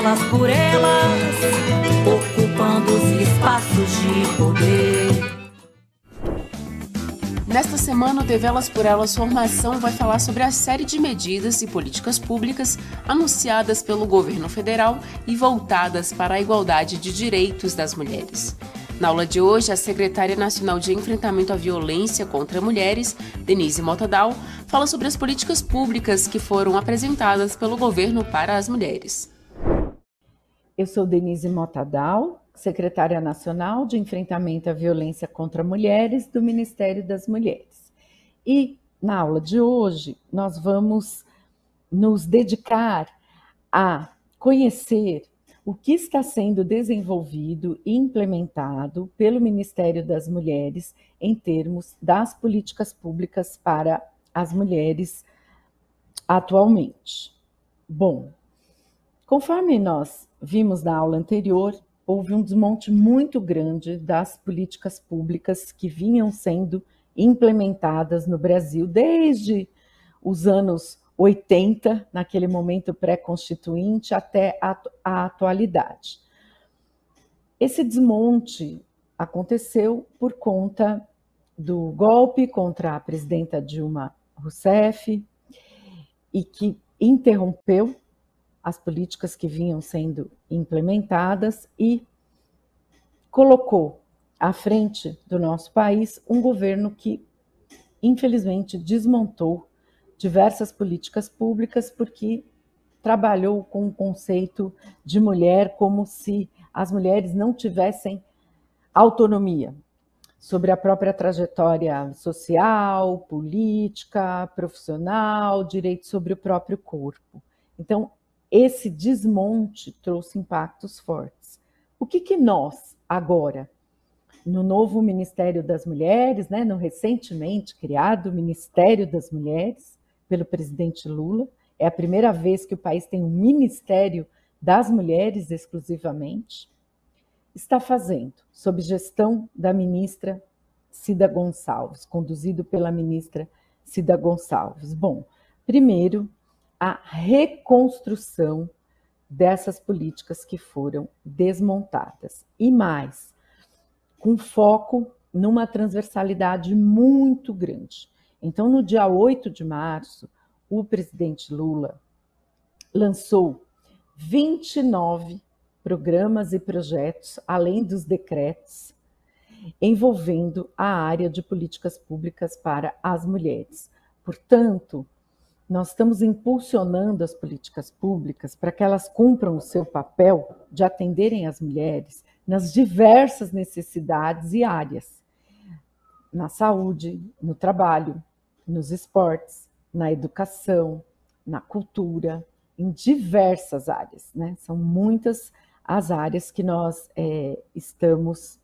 Elas por elas, ocupando os espaços de poder. Nesta semana, o TV Elas por Elas Formação vai falar sobre a série de medidas e políticas públicas anunciadas pelo governo federal e voltadas para a igualdade de direitos das mulheres. Na aula de hoje, a secretária nacional de enfrentamento à violência contra mulheres, Denise Motadal, fala sobre as políticas públicas que foram apresentadas pelo governo para as mulheres. Eu sou Denise Motadal, secretária nacional de enfrentamento à violência contra mulheres do Ministério das Mulheres. E na aula de hoje nós vamos nos dedicar a conhecer o que está sendo desenvolvido e implementado pelo Ministério das Mulheres em termos das políticas públicas para as mulheres atualmente. Bom, conforme nós vimos na aula anterior, houve um desmonte muito grande das políticas públicas que vinham sendo implementadas no Brasil desde os anos 80, naquele momento pré-constituinte, até a, a atualidade. Esse desmonte aconteceu por conta do golpe contra a presidenta Dilma Rousseff e que interrompeu as políticas que vinham sendo implementadas e colocou à frente do nosso país um governo que, infelizmente, desmontou diversas políticas públicas porque trabalhou com o conceito de mulher como se as mulheres não tivessem autonomia sobre a própria trajetória social, política, profissional, direito sobre o próprio corpo. Então, esse desmonte trouxe impactos fortes. O que, que nós, agora, no novo Ministério das Mulheres, né, no recentemente criado Ministério das Mulheres, pelo presidente Lula, é a primeira vez que o país tem um Ministério das Mulheres exclusivamente, está fazendo, sob gestão da ministra Cida Gonçalves, conduzido pela ministra Cida Gonçalves. Bom, primeiro, a reconstrução dessas políticas que foram desmontadas. E mais, com foco numa transversalidade muito grande. Então, no dia 8 de março, o presidente Lula lançou 29 programas e projetos, além dos decretos, envolvendo a área de políticas públicas para as mulheres. Portanto, nós estamos impulsionando as políticas públicas para que elas cumpram o seu papel de atenderem as mulheres nas diversas necessidades e áreas, na saúde, no trabalho, nos esportes, na educação, na cultura, em diversas áreas, né? São muitas as áreas que nós é, estamos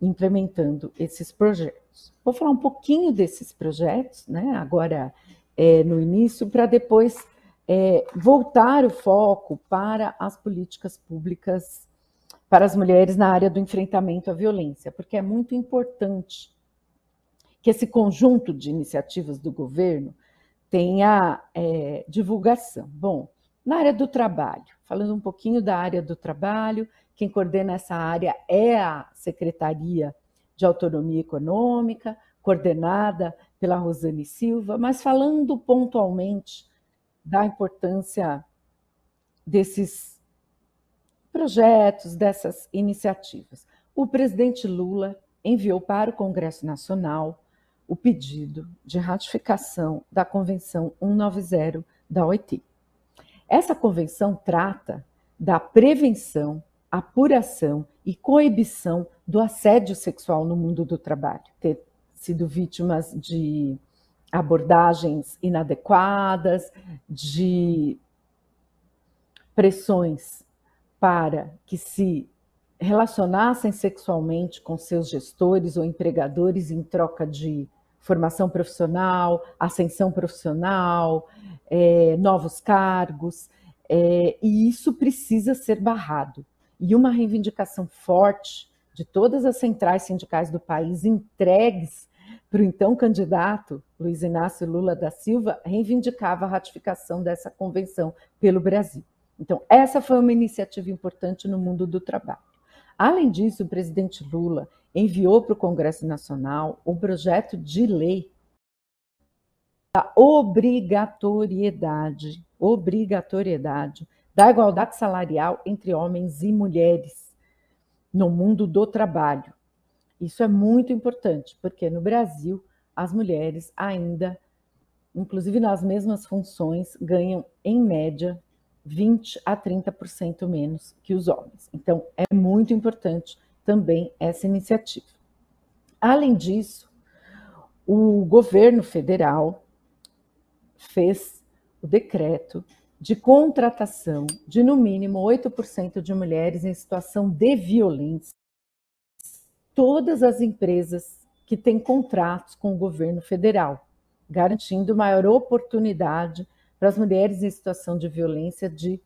implementando esses projetos. Vou falar um pouquinho desses projetos, né? Agora é, no início, para depois é, voltar o foco para as políticas públicas para as mulheres na área do enfrentamento à violência, porque é muito importante que esse conjunto de iniciativas do governo tenha é, divulgação. Bom, na área do trabalho, falando um pouquinho da área do trabalho, quem coordena essa área é a Secretaria de autonomia econômica, coordenada pela Rosane Silva, mas falando pontualmente da importância desses projetos, dessas iniciativas. O presidente Lula enviou para o Congresso Nacional o pedido de ratificação da Convenção 190 da OIT. Essa convenção trata da prevenção, apuração e coibição do assédio sexual no mundo do trabalho. Ter sido vítimas de abordagens inadequadas, de pressões para que se relacionassem sexualmente com seus gestores ou empregadores em troca de formação profissional, ascensão profissional, é, novos cargos, é, e isso precisa ser barrado. E uma reivindicação forte de todas as centrais sindicais do país entregues para o então candidato Luiz Inácio Lula da Silva reivindicava a ratificação dessa convenção pelo Brasil. Então, essa foi uma iniciativa importante no mundo do trabalho. Além disso, o presidente Lula enviou para o Congresso Nacional um projeto de lei da obrigatoriedade, obrigatoriedade da igualdade salarial entre homens e mulheres no mundo do trabalho. Isso é muito importante, porque no Brasil as mulheres ainda, inclusive nas mesmas funções, ganham em média 20 a 30% menos que os homens. Então, é muito importante também essa iniciativa. Além disso, o governo federal fez o decreto de contratação de no mínimo 8% de mulheres em situação de violência. Todas as empresas que têm contratos com o governo federal, garantindo maior oportunidade para as mulheres em situação de violência de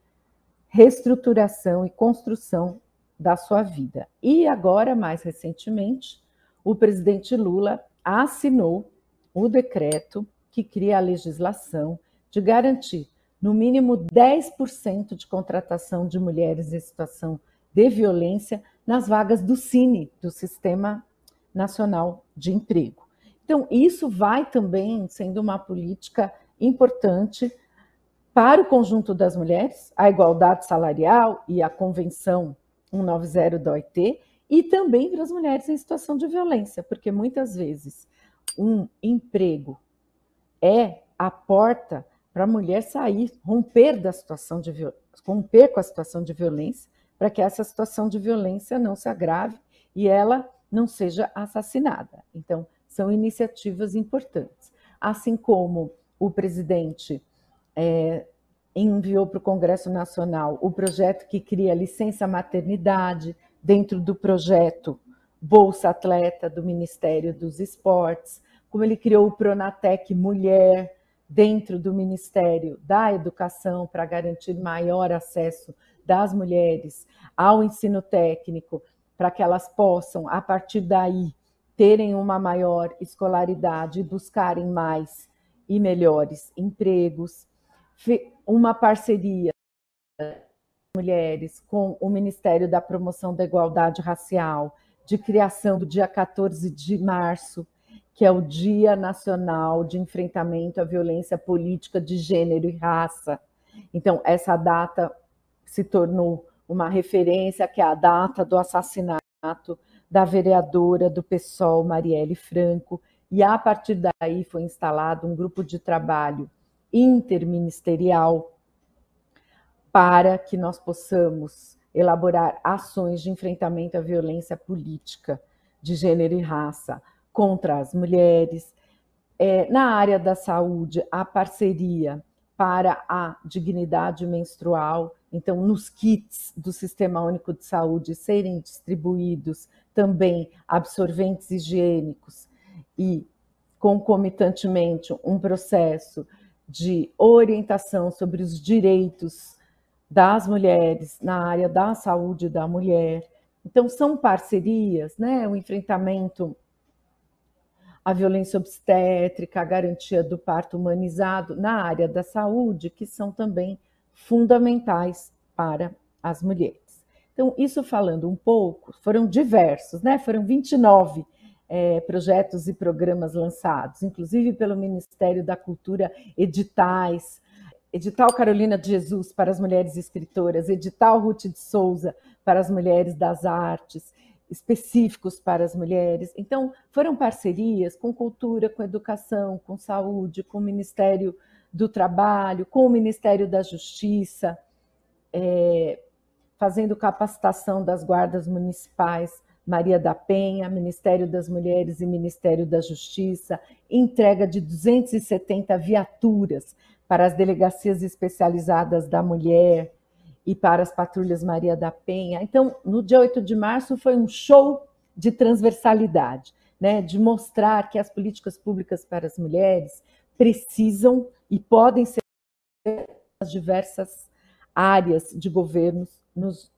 reestruturação e construção da sua vida. E agora, mais recentemente, o presidente Lula assinou o decreto que cria a legislação de garantir no mínimo 10% de contratação de mulheres em situação de violência nas vagas do Cine, do Sistema Nacional de Emprego. Então, isso vai também sendo uma política importante para o conjunto das mulheres, a igualdade salarial e a Convenção 190 da OIT, e também para as mulheres em situação de violência, porque muitas vezes um emprego é a porta para a mulher sair, romper da situação de romper com a situação de violência, para que essa situação de violência não se agrave e ela não seja assassinada. Então, são iniciativas importantes. Assim como o presidente é, enviou para o Congresso Nacional o projeto que cria licença maternidade dentro do projeto Bolsa Atleta do Ministério dos Esportes, como ele criou o Pronatec Mulher dentro do Ministério da Educação para garantir maior acesso das mulheres ao ensino técnico, para que elas possam, a partir daí, terem uma maior escolaridade e buscarem mais e melhores empregos, uma parceria mulheres com o Ministério da Promoção da Igualdade Racial, de criação do dia 14 de março, que é o Dia Nacional de Enfrentamento à Violência Política de Gênero e Raça. Então, essa data se tornou uma referência, que é a data do assassinato da vereadora do PSOL, Marielle Franco, e a partir daí foi instalado um grupo de trabalho interministerial para que nós possamos elaborar ações de enfrentamento à violência política de gênero e raça contra as mulheres. É, na área da saúde, a parceria para a dignidade menstrual, então, nos kits do Sistema Único de Saúde serem distribuídos também absorventes higiênicos e, concomitantemente, um processo de orientação sobre os direitos das mulheres na área da saúde da mulher. Então, são parcerias, né? O enfrentamento à violência obstétrica, a garantia do parto humanizado na área da saúde, que são também fundamentais para as mulheres. Então, isso falando um pouco, foram diversos, né? Foram 29 é, projetos e programas lançados, inclusive pelo Ministério da Cultura, editais, edital Carolina de Jesus para as mulheres escritoras, edital Ruth de Souza para as mulheres das artes, específicos para as mulheres. Então, foram parcerias com cultura, com educação, com saúde, com o Ministério do Trabalho, com o Ministério da Justiça, é, fazendo capacitação das guardas municipais Maria da Penha, Ministério das Mulheres e Ministério da Justiça, entrega de 270 viaturas para as delegacias especializadas da mulher e para as patrulhas Maria da Penha. Então, no dia 8 de março foi um show de transversalidade, né, de mostrar que as políticas públicas para as mulheres precisam e podem ser as diversas áreas de governos nos,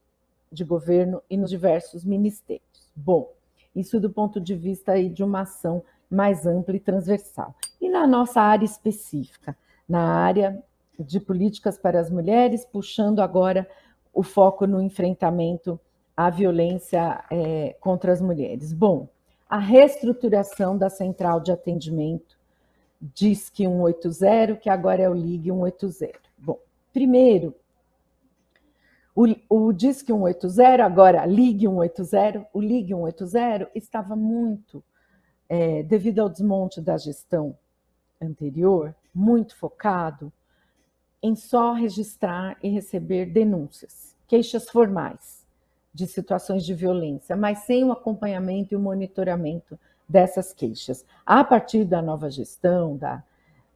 de governo e nos diversos ministérios. Bom, isso do ponto de vista aí de uma ação mais ampla e transversal. E na nossa área específica, na área de políticas para as mulheres, puxando agora o foco no enfrentamento à violência é, contra as mulheres. Bom, a reestruturação da central de atendimento DISC 180, que agora é o LIG 180. Bom, primeiro, o, o DISC 180, agora Ligue 180, o Ligue 180 estava muito, é, devido ao desmonte da gestão anterior, muito focado em só registrar e receber denúncias, queixas formais de situações de violência, mas sem o acompanhamento e o monitoramento dessas queixas. A partir da nova gestão da,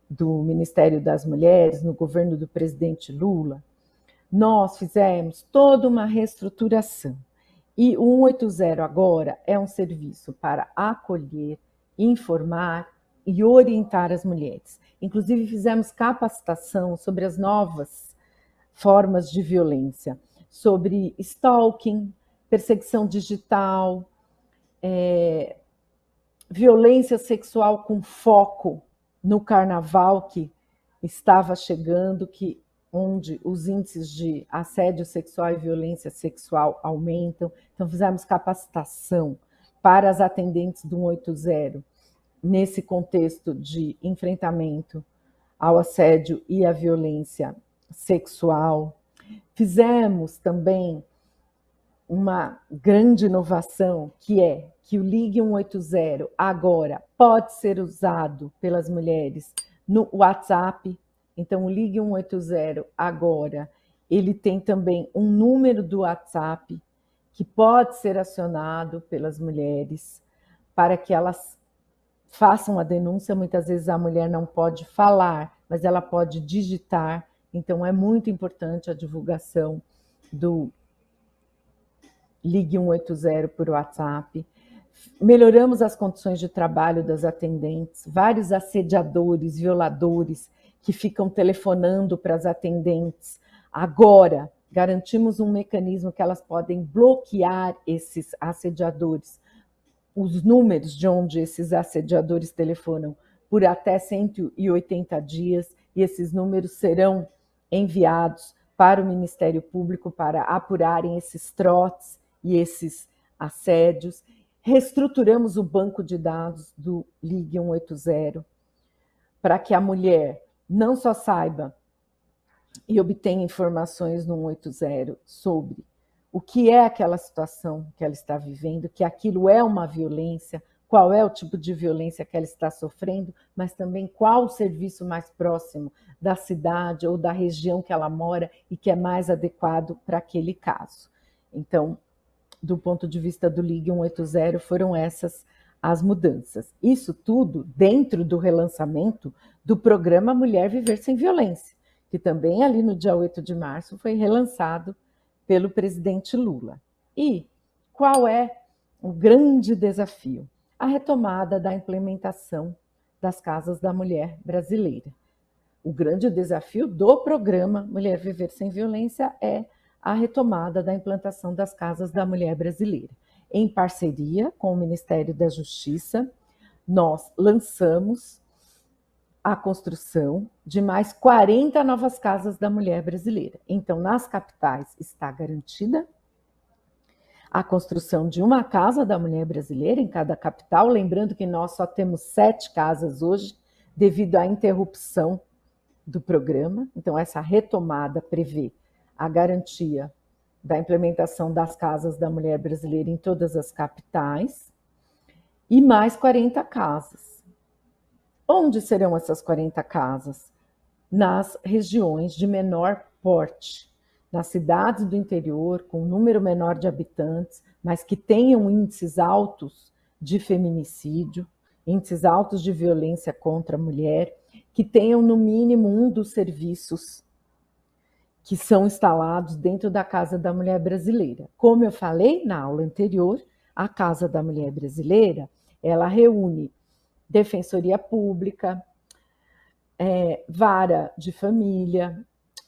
do Ministério das Mulheres, no governo do presidente Lula, nós fizemos toda uma reestruturação. E o 180 agora é um serviço para acolher, informar e orientar as mulheres. Inclusive, fizemos capacitação sobre as novas formas de violência, sobre stalking, perseguição digital, é, violência sexual com foco no carnaval que estava chegando, que onde os índices de assédio sexual e violência sexual aumentam. Então, fizemos capacitação para as atendentes do 180 nesse contexto de enfrentamento ao assédio e à violência sexual. Fizemos também uma grande inovação, que é que o Ligue 180 agora pode ser usado pelas mulheres no WhatsApp, então, o Ligue 180 agora, ele tem também um número do WhatsApp que pode ser acionado pelas mulheres para que elas façam a denúncia. Muitas vezes a mulher não pode falar, mas ela pode digitar. Então, é muito importante a divulgação do Ligue 180 por WhatsApp. Melhoramos as condições de trabalho das atendentes, vários assediadores, violadores que ficam telefonando para as atendentes. Agora, garantimos um mecanismo que elas podem bloquear esses assediadores, os números de onde esses assediadores telefonam, por até 180 dias, e esses números serão enviados para o Ministério Público para apurarem esses trotes e esses assédios. Reestruturamos o banco de dados do Ligue 180 para que a mulher não só saiba e obtenha informações no 180 sobre o que é aquela situação que ela está vivendo, que aquilo é uma violência, qual é o tipo de violência que ela está sofrendo, mas também qual o serviço mais próximo da cidade ou da região que ela mora e que é mais adequado para aquele caso. Então, do ponto de vista do Ligue 180, foram essas as mudanças. Isso tudo dentro do relançamento do programa Mulher Viver Sem Violência, que também ali no dia 8 de março foi relançado pelo presidente Lula. E qual é o grande desafio? A retomada da implementação das casas da mulher brasileira. O grande desafio do programa Mulher Viver Sem Violência é a retomada da implantação das casas da mulher brasileira em parceria com o Ministério da Justiça, nós lançamos a construção de mais 40 novas casas da mulher brasileira. Então, nas capitais está garantida a construção de uma casa da mulher brasileira em cada capital, lembrando que nós só temos sete casas hoje, devido à interrupção do programa. Então, essa retomada prevê a garantia da implementação das casas da mulher brasileira em todas as capitais e mais 40 casas. Onde serão essas 40 casas? Nas regiões de menor porte, nas cidades do interior, com um número menor de habitantes, mas que tenham índices altos de feminicídio, índices altos de violência contra a mulher, que tenham no mínimo um dos serviços que são instalados dentro da Casa da Mulher Brasileira. Como eu falei na aula anterior, a Casa da Mulher Brasileira, ela reúne defensoria pública, é, vara de família,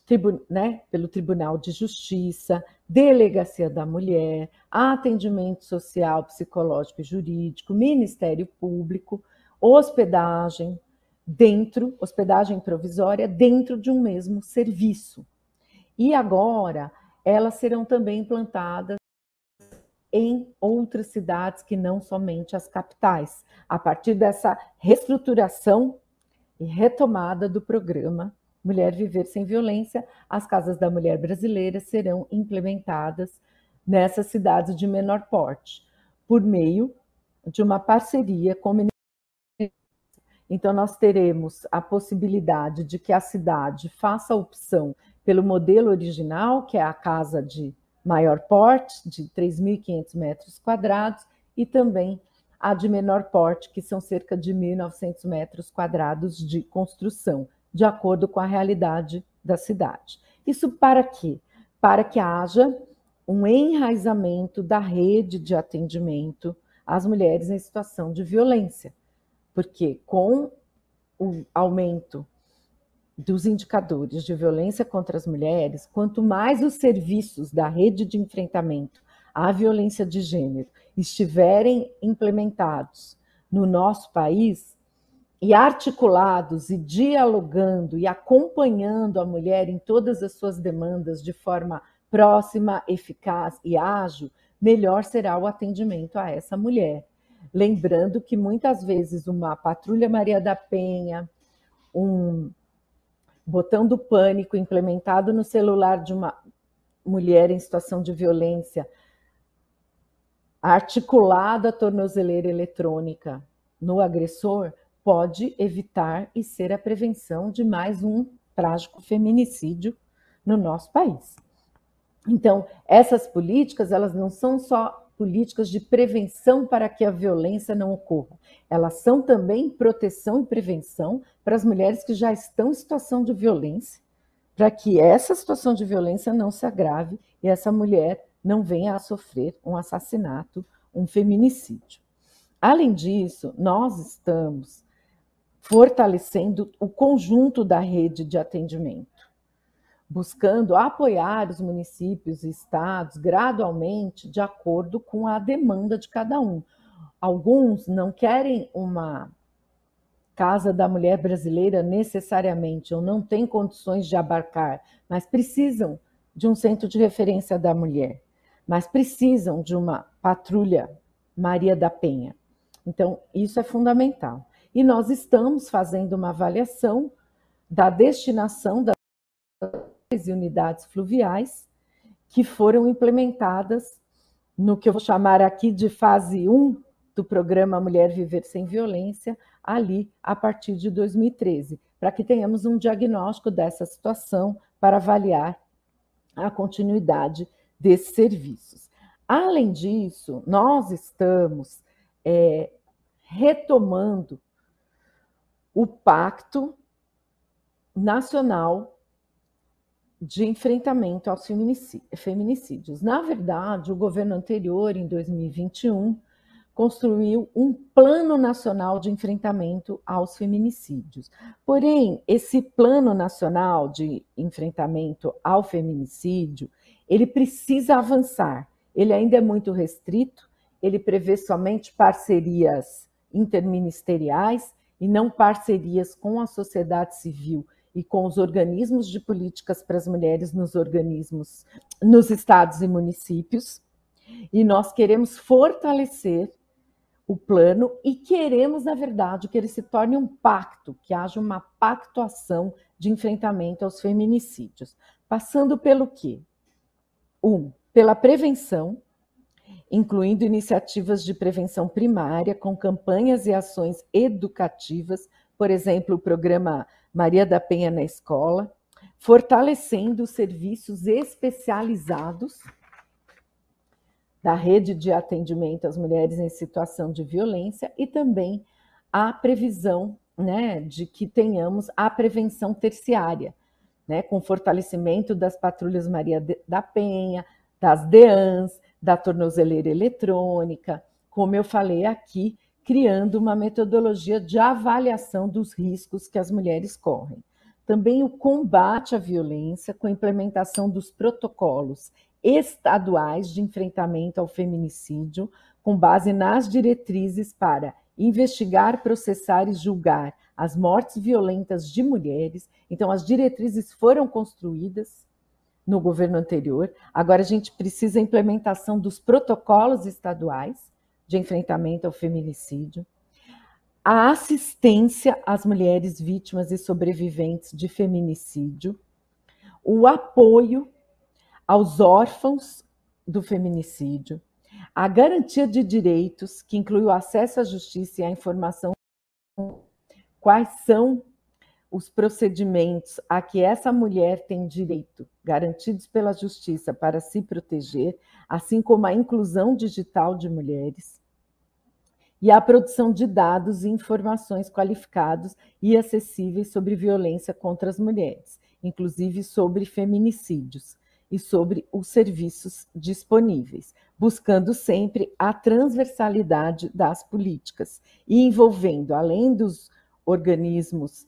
tribu, né, pelo Tribunal de Justiça, delegacia da mulher, atendimento social, psicológico e jurídico, Ministério Público, hospedagem dentro, hospedagem provisória dentro de um mesmo serviço. E agora elas serão também implantadas em outras cidades que não somente as capitais, a partir dessa reestruturação e retomada do programa Mulher Viver Sem Violência, as casas da mulher brasileira serão implementadas nessas cidades de menor porte, por meio de uma parceria com o então, nós teremos a possibilidade de que a cidade faça opção pelo modelo original, que é a casa de maior porte, de 3.500 metros quadrados, e também a de menor porte, que são cerca de 1.900 metros quadrados de construção, de acordo com a realidade da cidade. Isso para quê? Para que haja um enraizamento da rede de atendimento às mulheres em situação de violência, porque com o aumento dos indicadores de violência contra as mulheres, quanto mais os serviços da rede de enfrentamento à violência de gênero estiverem implementados no nosso país e articulados e dialogando e acompanhando a mulher em todas as suas demandas de forma próxima, eficaz e ágil, melhor será o atendimento a essa mulher. Lembrando que muitas vezes uma patrulha Maria da Penha, um botão do pânico implementado no celular de uma mulher em situação de violência, articulado a tornozeleira eletrônica no agressor, pode evitar e ser a prevenção de mais um trágico feminicídio no nosso país. Então, essas políticas, elas não são só políticas de prevenção para que a violência não ocorra. Elas são também proteção e prevenção para as mulheres que já estão em situação de violência, para que essa situação de violência não se agrave e essa mulher não venha a sofrer um assassinato, um feminicídio. Além disso, nós estamos fortalecendo o conjunto da rede de atendimento buscando apoiar os municípios e estados gradualmente de acordo com a demanda de cada um. Alguns não querem uma casa da mulher brasileira necessariamente, ou não têm condições de abarcar, mas precisam de um centro de referência da mulher, mas precisam de uma patrulha Maria da Penha. Então, isso é fundamental. E nós estamos fazendo uma avaliação da destinação da e unidades fluviais que foram implementadas no que eu vou chamar aqui de fase 1 do programa Mulher Viver Sem Violência, ali a partir de 2013, para que tenhamos um diagnóstico dessa situação para avaliar a continuidade desses serviços. Além disso, nós estamos é, retomando o Pacto Nacional de enfrentamento aos feminicídios. Na verdade, o governo anterior, em 2021, construiu um plano nacional de enfrentamento aos feminicídios. Porém, esse plano nacional de enfrentamento ao feminicídio, ele precisa avançar. Ele ainda é muito restrito, ele prevê somente parcerias interministeriais e não parcerias com a sociedade civil e com os organismos de políticas para as mulheres nos organismos, nos estados e municípios. E nós queremos fortalecer o plano e queremos, na verdade, que ele se torne um pacto, que haja uma pactuação de enfrentamento aos feminicídios, passando pelo quê? Um, pela prevenção, incluindo iniciativas de prevenção primária, com campanhas e ações educativas, por exemplo, o programa Maria da Penha na Escola, fortalecendo os serviços especializados da rede de atendimento às mulheres em situação de violência e também a previsão né, de que tenhamos a prevenção terciária, né, com fortalecimento das patrulhas Maria da Penha, das DEANs, da tornozeleira eletrônica, como eu falei aqui, criando uma metodologia de avaliação dos riscos que as mulheres correm. Também o combate à violência com a implementação dos protocolos estaduais de enfrentamento ao feminicídio, com base nas diretrizes para investigar, processar e julgar as mortes violentas de mulheres. Então, as diretrizes foram construídas no governo anterior. Agora a gente precisa a implementação dos protocolos estaduais de enfrentamento ao feminicídio, a assistência às mulheres vítimas e sobreviventes de feminicídio, o apoio aos órfãos do feminicídio, a garantia de direitos, que inclui o acesso à justiça e à informação, quais são os procedimentos a que essa mulher tem direito, garantidos pela justiça para se proteger, assim como a inclusão digital de mulheres, e a produção de dados e informações qualificados e acessíveis sobre violência contra as mulheres, inclusive sobre feminicídios e sobre os serviços disponíveis, buscando sempre a transversalidade das políticas e envolvendo, além dos organismos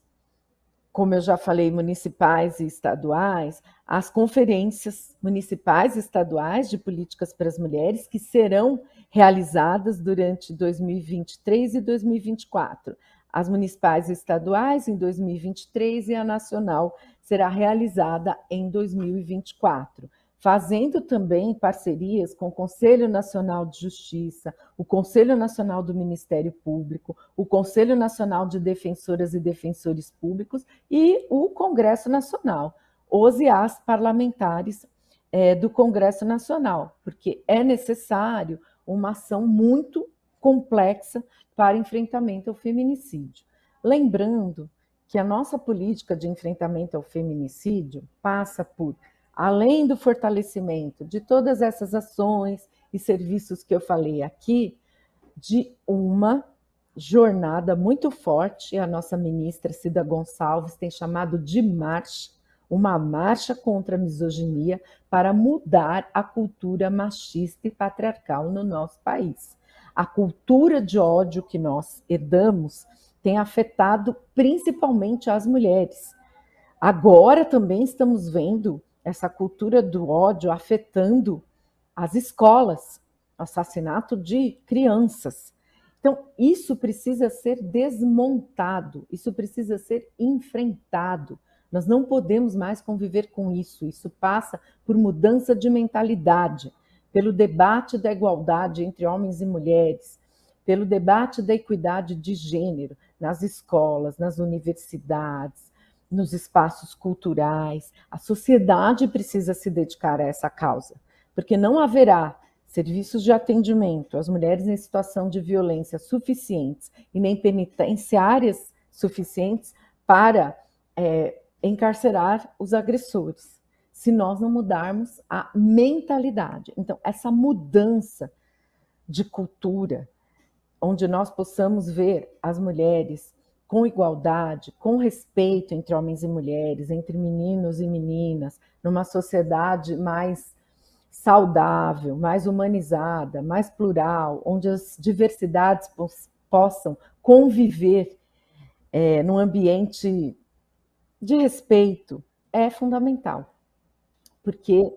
como eu já falei, municipais e estaduais, as conferências municipais e estaduais de políticas para as mulheres, que serão realizadas durante 2023 e 2024. As municipais e estaduais em 2023 e a nacional será realizada em 2024 fazendo também parcerias com o Conselho Nacional de Justiça, o Conselho Nacional do Ministério Público, o Conselho Nacional de Defensoras e Defensores Públicos e o Congresso Nacional, os e as parlamentares é, do Congresso Nacional, porque é necessário uma ação muito complexa para enfrentamento ao feminicídio. Lembrando que a nossa política de enfrentamento ao feminicídio passa por além do fortalecimento de todas essas ações e serviços que eu falei aqui, de uma jornada muito forte, a nossa ministra Cida Gonçalves tem chamado de marcha, uma marcha contra a misoginia para mudar a cultura machista e patriarcal no nosso país. A cultura de ódio que nós herdamos tem afetado principalmente as mulheres. Agora também estamos vendo essa cultura do ódio afetando as escolas, assassinato de crianças. Então, isso precisa ser desmontado, isso precisa ser enfrentado. Nós não podemos mais conviver com isso. Isso passa por mudança de mentalidade, pelo debate da igualdade entre homens e mulheres, pelo debate da equidade de gênero nas escolas, nas universidades, nos espaços culturais. A sociedade precisa se dedicar a essa causa, porque não haverá serviços de atendimento às mulheres em situação de violência suficientes e nem penitenciárias suficientes para é, encarcerar os agressores, se nós não mudarmos a mentalidade. Então, essa mudança de cultura, onde nós possamos ver as mulheres com igualdade, com respeito entre homens e mulheres, entre meninos e meninas, numa sociedade mais saudável, mais humanizada, mais plural, onde as diversidades possam conviver é, num ambiente de respeito, é fundamental, porque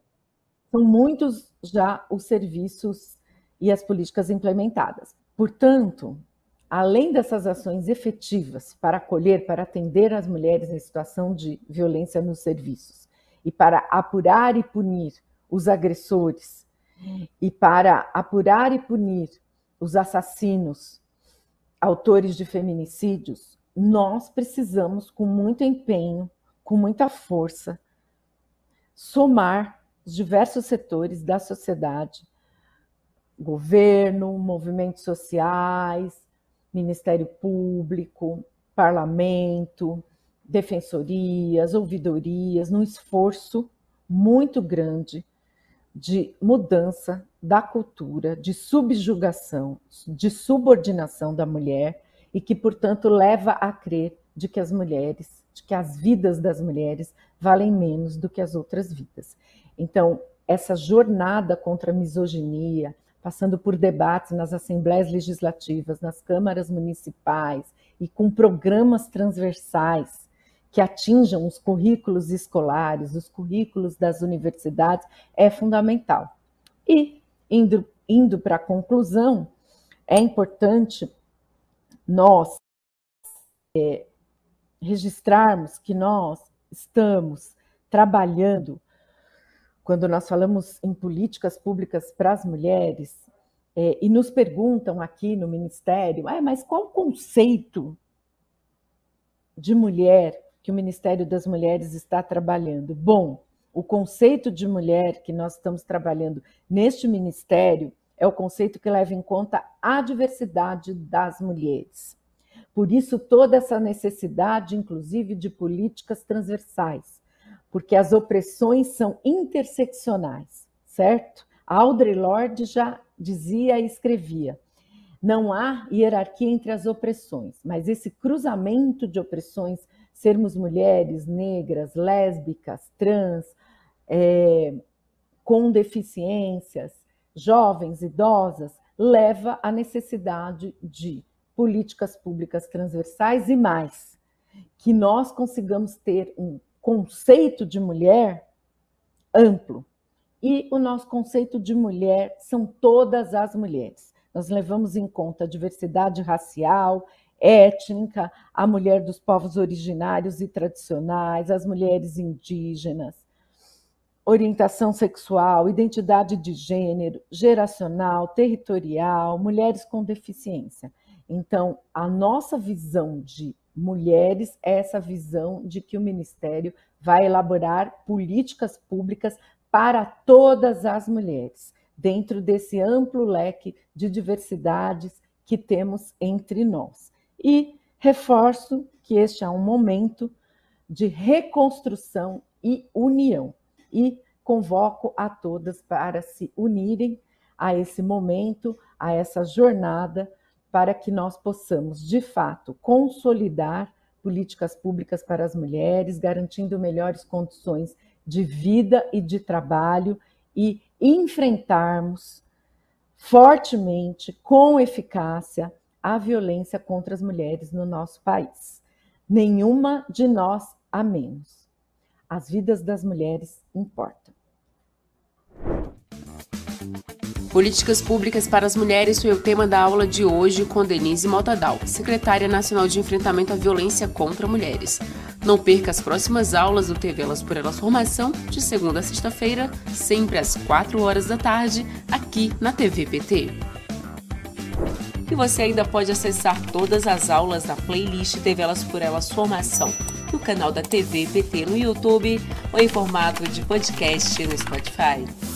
são muitos já os serviços e as políticas implementadas. Portanto, além dessas ações efetivas para acolher, para atender as mulheres em situação de violência nos serviços e para apurar e punir os agressores e para apurar e punir os assassinos, autores de feminicídios, nós precisamos, com muito empenho, com muita força, somar os diversos setores da sociedade, governo, movimentos sociais, Ministério Público, parlamento, defensorias, ouvidorias, num esforço muito grande de mudança da cultura, de subjugação, de subordinação da mulher e que, portanto, leva a crer de que as mulheres, de que as vidas das mulheres valem menos do que as outras vidas. Então, essa jornada contra a misoginia, passando por debates nas assembleias legislativas, nas câmaras municipais e com programas transversais que atinjam os currículos escolares, os currículos das universidades, é fundamental. E, indo, indo para a conclusão, é importante nós é, registrarmos que nós estamos trabalhando quando nós falamos em políticas públicas para as mulheres, é, e nos perguntam aqui no Ministério, ah, mas qual o conceito de mulher que o Ministério das Mulheres está trabalhando? Bom, o conceito de mulher que nós estamos trabalhando neste ministério é o conceito que leva em conta a diversidade das mulheres. Por isso, toda essa necessidade, inclusive, de políticas transversais, porque as opressões são interseccionais, certo? Audre Lorde já dizia e escrevia: não há hierarquia entre as opressões, mas esse cruzamento de opressões, sermos mulheres, negras, lésbicas, trans, é, com deficiências, jovens, idosas, leva à necessidade de políticas públicas transversais e mais, que nós consigamos ter um conceito de mulher amplo. E o nosso conceito de mulher são todas as mulheres. Nós levamos em conta a diversidade racial, étnica, a mulher dos povos originários e tradicionais, as mulheres indígenas, orientação sexual, identidade de gênero, geracional, territorial, mulheres com deficiência. Então, a nossa visão de mulheres é essa visão de que o Ministério vai elaborar políticas públicas para todas as mulheres, dentro desse amplo leque de diversidades que temos entre nós. E reforço que este é um momento de reconstrução e união. E convoco a todas para se unirem a esse momento, a essa jornada para que nós possamos, de fato, consolidar políticas públicas para as mulheres, garantindo melhores condições de vida e de trabalho e enfrentarmos fortemente, com eficácia, a violência contra as mulheres no nosso país. Nenhuma de nós a menos. As vidas das mulheres importam. Políticas Públicas para as Mulheres foi o tema da aula de hoje com Denise Motadal, secretária nacional de enfrentamento à violência contra mulheres. Não perca as próximas aulas do TV Elas por Elas Formação, de segunda a sexta-feira, sempre às 4 horas da tarde, aqui na TV PT. E você ainda pode acessar todas as aulas da playlist TV Elas por Elas Formação no canal da TV PT no YouTube ou em formato de podcast no Spotify.